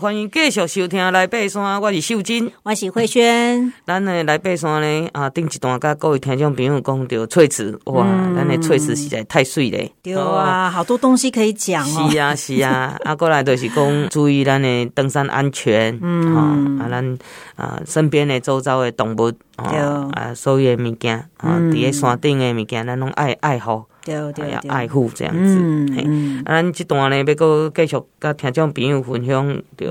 欢迎继续收听来爬山，我是秀珍，我是慧萱。咱的来爬山呢，啊，顶一段甲各位听众朋友讲到翠池，哇，咱的翠池实在太水嘞。对啊，好多东西可以讲哦。是啊，是啊，啊，过来就是讲注意咱的登山安全，嗯，啊，咱啊身边的周遭的动物，啊，所有的物件，啊，伫个山顶的物件，咱拢爱爱护。对对，对爱护这样子。嗯嗯，啊，咱这段呢，要搁继续甲听众朋友分享，对，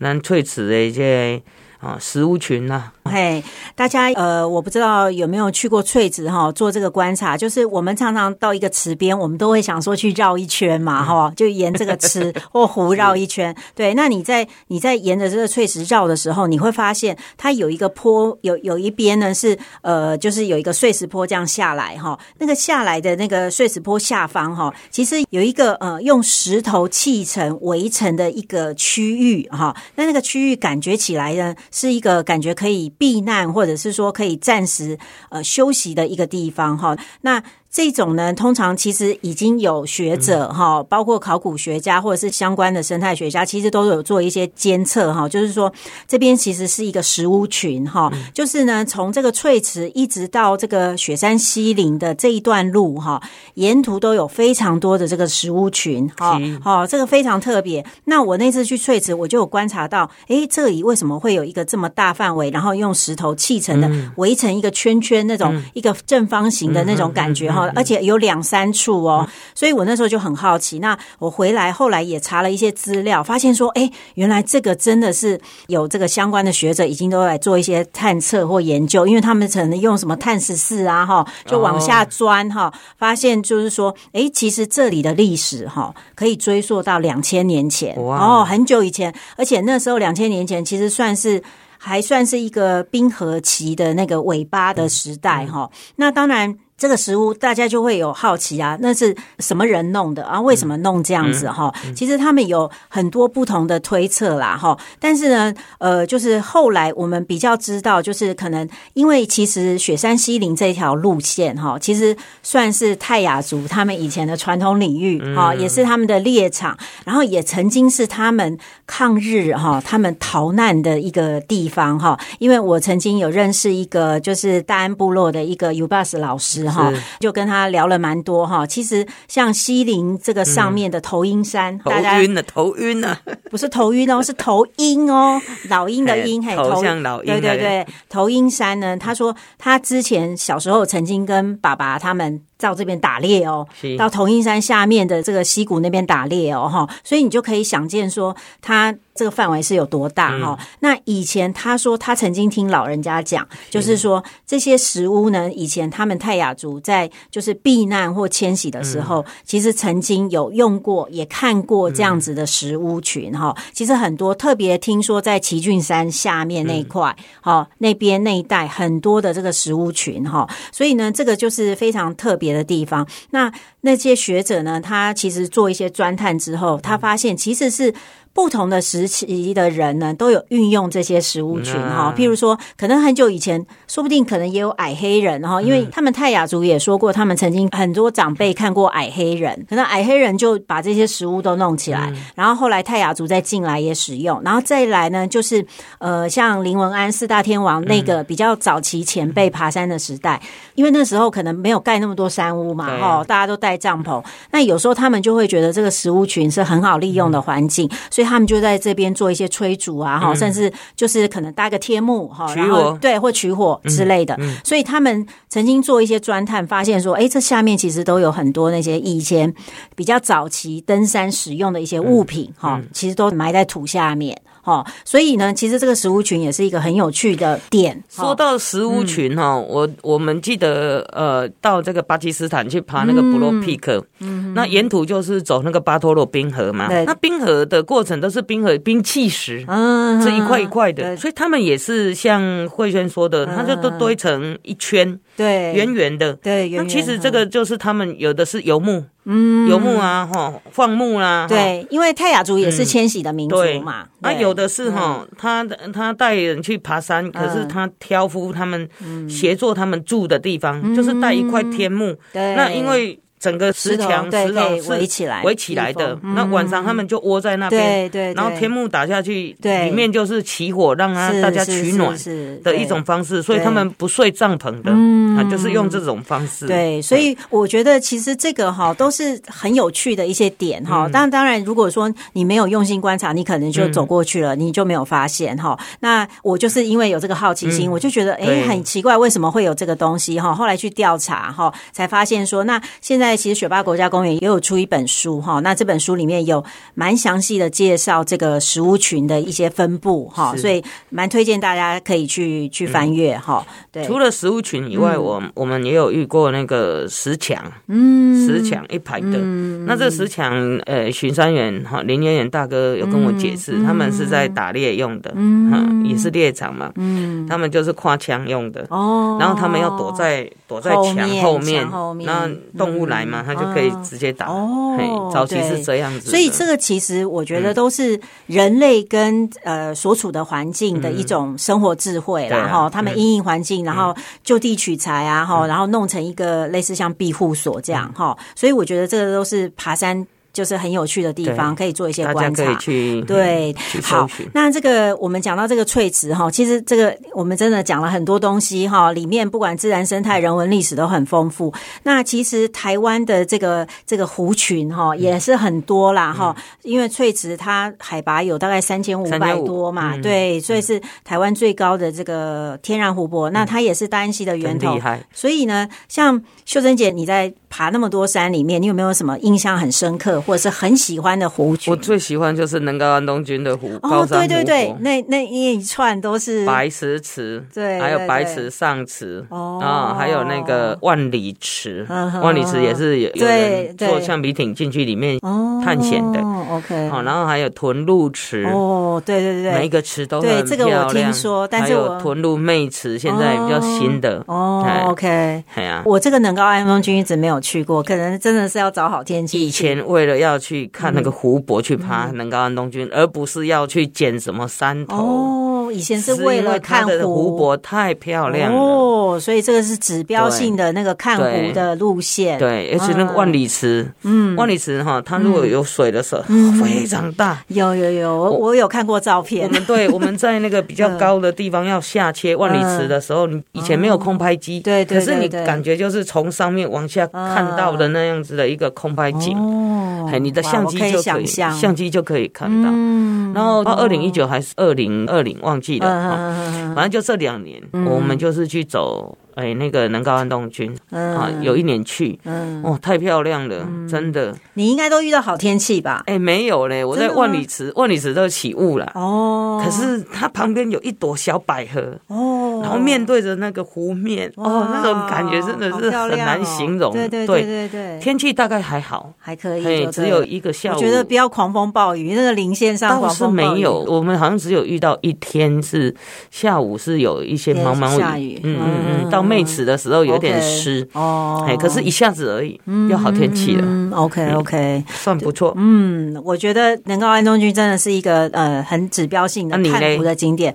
咱翠池的这个。啊，食物群呐、啊，嘿，大家呃，我不知道有没有去过翠池哈，做这个观察，就是我们常常到一个池边，我们都会想说去绕一圈嘛，哈、嗯，就沿这个池 或湖绕一圈。对，那你在你在沿着这个翠池绕的时候，你会发现它有一个坡，有有一边呢是呃，就是有一个碎石坡这样下来哈，那个下来的那个碎石坡下方哈，其实有一个呃用石头砌成围成的一个区域哈，那那个区域感觉起来呢。是一个感觉可以避难，或者是说可以暂时呃休息的一个地方哈。那这种呢，通常其实已经有学者哈，包括考古学家或者是相关的生态学家，其实都有做一些监测哈。就是说，这边其实是一个石屋群哈，就是呢，从这个翠池一直到这个雪山西岭的这一段路哈，沿途都有非常多的这个石屋群哈。好，这个非常特别。那我那次去翠池，我就有观察到，诶，这里为什么会有一个这么大范围，然后用石头砌成的，围成一个圈圈那种一个正方形的那种感觉哈。而且有两三处哦，所以我那时候就很好奇。那我回来后来也查了一些资料，发现说，哎，原来这个真的是有这个相关的学者已经都来做一些探测或研究，因为他们可能用什么碳十四啊，哈，就往下钻哈，发现就是说，哎，其实这里的历史哈，可以追溯到两千年前哦，很久以前，而且那时候两千年前其实算是还算是一个冰河期的那个尾巴的时代哈。那当然。这个食物大家就会有好奇啊，那是什么人弄的啊？为什么弄这样子哈？其实他们有很多不同的推测啦哈。但是呢，呃，就是后来我们比较知道，就是可能因为其实雪山西岭这条路线哈，其实算是泰雅族他们以前的传统领域哈，嗯、也是他们的猎场，然后也曾经是他们抗日哈，他们逃难的一个地方哈。因为我曾经有认识一个就是大安部落的一个 UBUS 老师。哈，就跟他聊了蛮多哈。其实像西陵这个上面的头鹰山，大家头晕了，头晕了，不是头晕哦，是头鹰哦，老鹰的鹰，嘿，头像老鹰，对对对，头鹰山呢，他说他之前小时候曾经跟爸爸他们。到这边打猎哦，到头鹰山下面的这个溪谷那边打猎哦，哈，所以你就可以想见说，它这个范围是有多大哈。嗯、那以前他说他曾经听老人家讲，就是说这些石屋呢，以前他们泰雅族在就是避难或迁徙的时候，嗯、其实曾经有用过，也看过这样子的石屋群哈。嗯、其实很多特别听说在奇骏山下面那一块，哈、嗯，那边那一带很多的这个石屋群哈，所以呢，这个就是非常特别别的地方，那那些学者呢？他其实做一些钻探之后，他发现其实是。不同的时期的人呢，都有运用这些食物群哈。譬如说，可能很久以前，说不定可能也有矮黑人哈，因为他们泰雅族也说过，他们曾经很多长辈看过矮黑人，可能矮黑人就把这些食物都弄起来，然后后来泰雅族再进来也使用，然后再来呢，就是呃，像林文安四大天王那个比较早期前辈爬山的时代，因为那时候可能没有盖那么多山屋嘛，哈，大家都带帐篷，那有时候他们就会觉得这个食物群是很好利用的环境，所以。他们就在这边做一些催煮啊，哈，甚至就是可能搭个天幕哈，然后对，或取火之类的。所以他们曾经做一些钻探，发现说，哎，这下面其实都有很多那些以前比较早期登山使用的一些物品，哈，其实都埋在土下面。哦，所以呢，其实这个石屋群也是一个很有趣的点。说到石屋群哈，嗯、我我们记得呃，到这个巴基斯坦去爬那个布洛皮克，嗯，那沿途就是走那个巴托洛冰河嘛。对。那冰河的过程都是冰河冰磧石，嗯，这一块一块的，所以他们也是像慧轩说的，它就都堆成一圈，对，圆圆的，对。圆圆那其实这个就是他们有的是游牧。嗯，游牧啊，哈，放牧啦，对，因为泰雅族也是迁徙的民族嘛。啊，有的是哈，他他带人去爬山，可是他挑夫他们协作他们住的地方，就是带一块天幕。对，那因为整个石墙石头围起来围起来的。那晚上他们就窝在那边，对对。然后天幕打下去，对里面就是起火，让他大家取暖的一种方式。所以他们不睡帐篷的，嗯，就是用这种方式。对，所以我觉得其实这个哈都是很有趣的一些点哈。当当然，如果说你没有用心观察，你可能就走过去了，你就没有发现哈。那我就是因为有这个好奇心，我就觉得哎，很奇怪，为什么会有这个东西哈？后来去调查哈，才发现说，那现在其实雪霸国家公园也有出一本书哈。那这本书里面有蛮详细的介绍这个食物群的一些分布哈，所以蛮推荐大家可以去去翻阅哈。对，除了食物群以外，我我们也有遇过那个石墙，嗯，石墙一排的。那这石墙，呃，巡山员哈林远远大哥有跟我解释，他们是在打猎用的，嗯，也是猎场嘛，嗯，他们就是跨墙用的哦，然后他们要躲在躲在墙后面，那动物来嘛，他就可以直接打。哦，早期是这样子，所以这个其实我觉得都是人类跟呃所处的环境的一种生活智慧啦，哈，他们因应环境，然后就地取材啊，哈，然后弄成一个类似像庇护所这样哈，所以我觉得这个都是爬山。就是很有趣的地方，可以做一些观察。对，好。那这个我们讲到这个翠池哈，其实这个我们真的讲了很多东西哈，里面不管自然生态、人文历史都很丰富。那其实台湾的这个这个湖群哈也是很多啦哈，因为翠池它海拔有大概三千五百多嘛，对，所以是台湾最高的这个天然湖泊。那它也是大安溪的源头，所以呢，像秀珍姐你在爬那么多山里面，你有没有什么印象很深刻？或者是很喜欢的湖群，我最喜欢就是能高安东军的湖。哦，对对对，那那一串都是白石池，对，还有白石上池，哦，啊，还有那个万里池，万里池也是有有人坐橡皮艇进去里面探险的。OK，好，然后还有屯鹿池，哦，对对对，每一个池都很漂亮。这个我听说，但是我屯鹿妹池现在比较新的。哦，OK，对啊，我这个能高安东军一直没有去过，可能真的是要找好天气。以前为了要去看那个湖泊，去爬能高安东军，而不是要去捡什么山头。哦，以前是为了看湖泊太漂亮了。哦，所以这个是指标性的那个看湖的路线。对，而且那个万里池，嗯，万里池哈，它如果有水的时候，非常大。有有有，我有看过照片。我们对，我们在那个比较高的地方要下切万里池的时候，你以前没有空拍机，对对，可是你感觉就是从上面往下看到的那样子的一个空拍景。哦，你的相机就可以，相机就可以看到。嗯然后到二零一九还是二零二零忘记了，反正就这两年，我们就是去走。哎，那个南高安东军啊，有一年去，哦，太漂亮了，真的。你应该都遇到好天气吧？哎，没有嘞，我在万里池，万里池都起雾了。哦，可是它旁边有一朵小百合，哦，然后面对着那个湖面，哦，那种感觉真的是很难形容。对对对对，天气大概还好，还可以，只有一个下午。我觉得不要狂风暴雨，那个零线上倒是没有。我们好像只有遇到一天是下午是有一些茫茫雨，嗯嗯嗯，到。妹池的时候有点湿哦，哎，可是一下子而已，要好天气了。嗯 OK OK，算不错。嗯，我觉得能够安东军真的是一个呃很指标性的看湖的景点。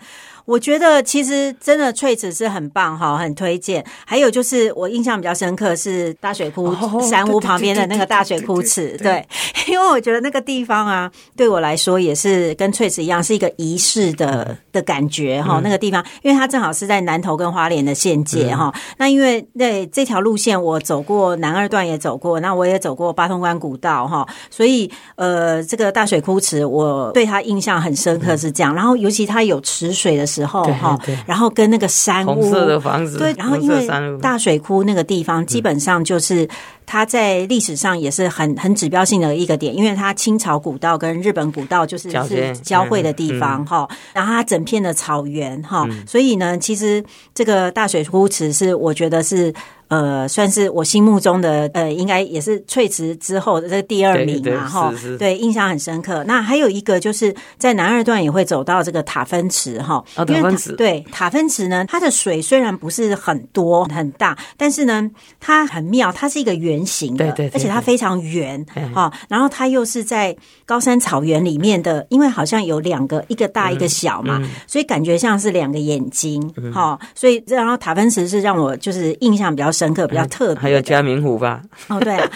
我觉得其实真的翠池是很棒哈，很推荐。还有就是我印象比较深刻是大水库山屋旁边的那个大水库池，对，因为我觉得那个地方啊，对我来说也是跟翠池一样，是一个仪式的的感觉哈。那个地方，因为它正好是在南投跟花莲的县界哈。那因为那这条路线我走过南二段也走过，那我也走过八通关古道哈，所以呃，这个大水库池我对它印象很深刻是这样。然后尤其它有池水的时候。哈，然后跟那个山屋，红色的房子，对，然后因为大水库那个地方，基本上就是它在历史上也是很很指标性的一个点，因为它清朝古道跟日本古道就是是交汇的地方哈，然后它整片的草原哈，所以呢，其实这个大水库池是我觉得是。呃，算是我心目中的呃，应该也是翠池之后的这个第二名嘛，哈，对，印象很深刻。那还有一个就是在南二段也会走到这个塔芬池哈，哦，塔芬池，对，塔芬池呢，它的水虽然不是很多很大，但是呢，它很妙，它是一个圆形的，对对，而且它非常圆哈，然后它又是在高山草原里面的，因为好像有两个，一个大一个小嘛，所以感觉像是两个眼睛哈，所以然后塔芬池是让我就是印象比较。深刻比较特别，还有嘉明湖吧？哦，对啊，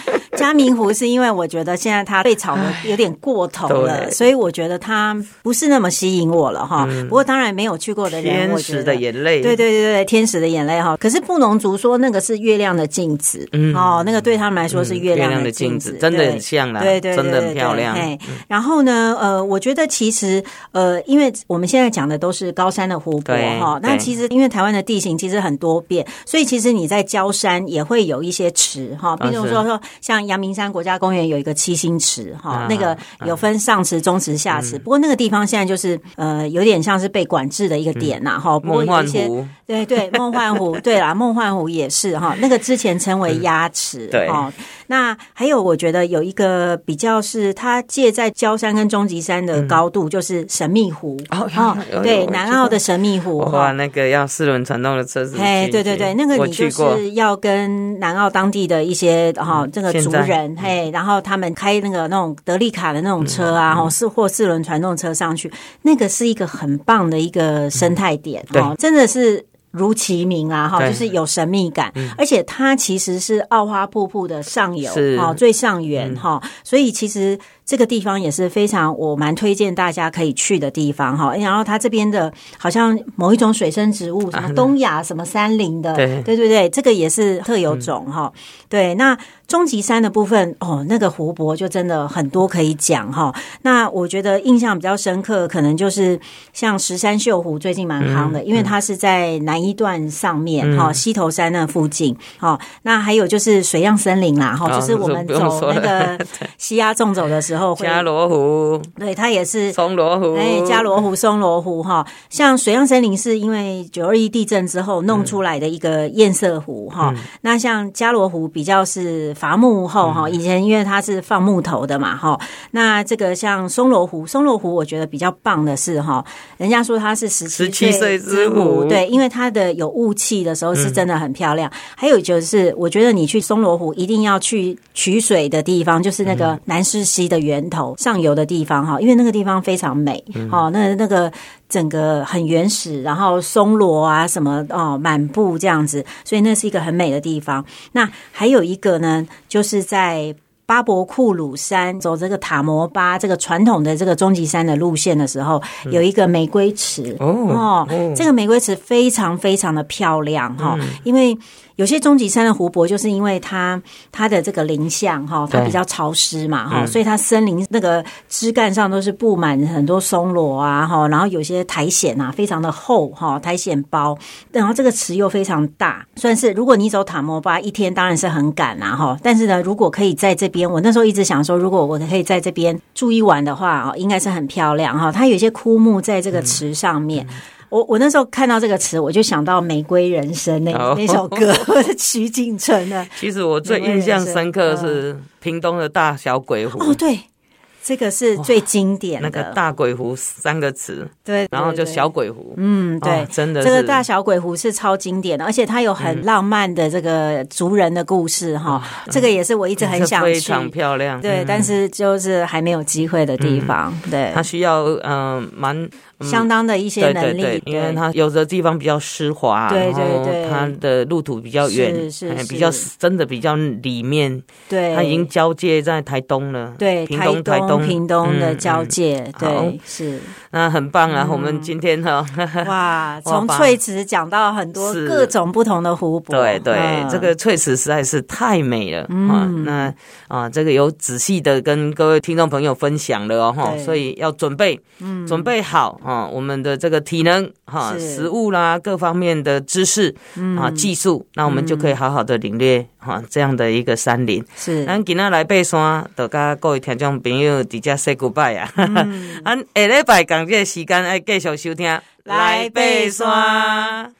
嘉明湖是因为我觉得现在它被炒的有点过头了，所以我觉得它不是那么吸引我了哈。不过当然没有去过的人，天使的眼泪，对对对对，天使的眼泪哈。可是布农族说那个是月亮的镜子，嗯。哦，那个对他们来说是月亮的镜子，真的很像啦，对对，真的很漂亮。然后呢，呃，我觉得其实呃，因为我们现在讲的都是高山的湖泊哈，那其实因为台湾的地形其实很多变，所以其实你在郊山也会有一些池哈，比如说说像阳明山国家公园有一个七星池哈，那个有分上池、中池、下池，不过那个地方现在就是呃有点像是被管制的一个点呐哈。梦幻湖，对对，梦幻湖，对啦，梦幻湖也是哈，那个之前称为鸭池，对哈。那还有我觉得有一个比较是它借在焦山跟终极山的高度，就是神秘湖。哦，对，南澳的神秘湖哇，那个要四轮传动的车子，哎，对对对，那个你就是要跟南澳当地的一些哈这个族人嘿，然后他们开那个那种德利卡的那种车啊，哈四或四轮传动车上去，那个是一个很棒的一个生态点哦，真的是。如其名啊，哈，就是有神秘感，嗯、而且它其实是奥花瀑布的上游，哈，最上缘，哈、嗯，所以其实。这个地方也是非常我蛮推荐大家可以去的地方哈，然后它这边的好像某一种水生植物，什么东亚什么山林的，对。对对对，这个也是特有种哈。对，那终极山的部分哦，那个湖泊就真的很多可以讲哈。那我觉得印象比较深刻，可能就是像石山秀湖最近蛮夯的，因为它是在南一段上面哈，溪头山那附近哈。那还有就是水漾森林啦哈，就是我们走那个 西鸭纵走的时候。加罗湖，对，它也是松罗湖，哎，加罗湖、松罗湖哈，像水漾森林是因为九二一地震之后弄出来的一个堰塞湖哈，嗯、那像加罗湖比较是伐木后哈，以前因为它是放木头的嘛哈，那这个像松罗湖，松罗湖我觉得比较棒的是哈，人家说它是十七岁之湖，对，因为它的有雾气的时候是真的很漂亮。嗯、还有就是，我觉得你去松罗湖一定要去取水的地方，就是那个南势溪的源头上游的地方哈，因为那个地方非常美，好，那那个整个很原始，然后松萝啊什么哦满布这样子，所以那是一个很美的地方。那还有一个呢，就是在巴博库鲁山走这个塔摩巴这个传统的这个终极山的路线的时候，有一个玫瑰池。哦，这个玫瑰池非常非常的漂亮哈，因为。有些终极山的湖泊，就是因为它它的这个林相哈，它比较潮湿嘛哈，所以它森林那个枝干上都是布满很多松萝啊哈，然后有些苔藓啊非常的厚哈，苔藓包，然后这个池又非常大，算是如果你走塔摩巴一天当然是很赶啊哈，但是呢，如果可以在这边，我那时候一直想说，如果我可以在这边住一晚的话啊，应该是很漂亮哈，它有些枯木在这个池上面。我我那时候看到这个词，我就想到《玫瑰人生》那那首歌，徐锦城的。其实我最印象深刻是屏东的大小鬼湖。哦，对。这个是最经典的，那个大鬼湖三个词，对，然后就小鬼湖，嗯，对，真的，这个大小鬼湖是超经典的，而且它有很浪漫的这个族人的故事哈，这个也是我一直很想去，非常漂亮，对，但是就是还没有机会的地方，对，它需要嗯蛮相当的一些能力，因为它有的地方比较湿滑，对对对，它的路途比较远，是。比较真的比较里面，对，它已经交界在台东了，对，屏东台东。屏东的交界，对，是。那很棒啊！我们今天哈，哇，从翠池讲到很多各种不同的湖泊，对对，这个翠池实在是太美了啊！那啊，这个有仔细的跟各位听众朋友分享了哦，哈，所以要准备，准备好啊，我们的这个体能哈、食物啦，各方面的知识啊、技术，那我们就可以好好的领略哈这样的一个山林。是，咱今天来爬山，就跟各位听众朋友。直接 say goodbye 啊！嗯，俺 下礼拜同这个时间，爱继续收听来爬山。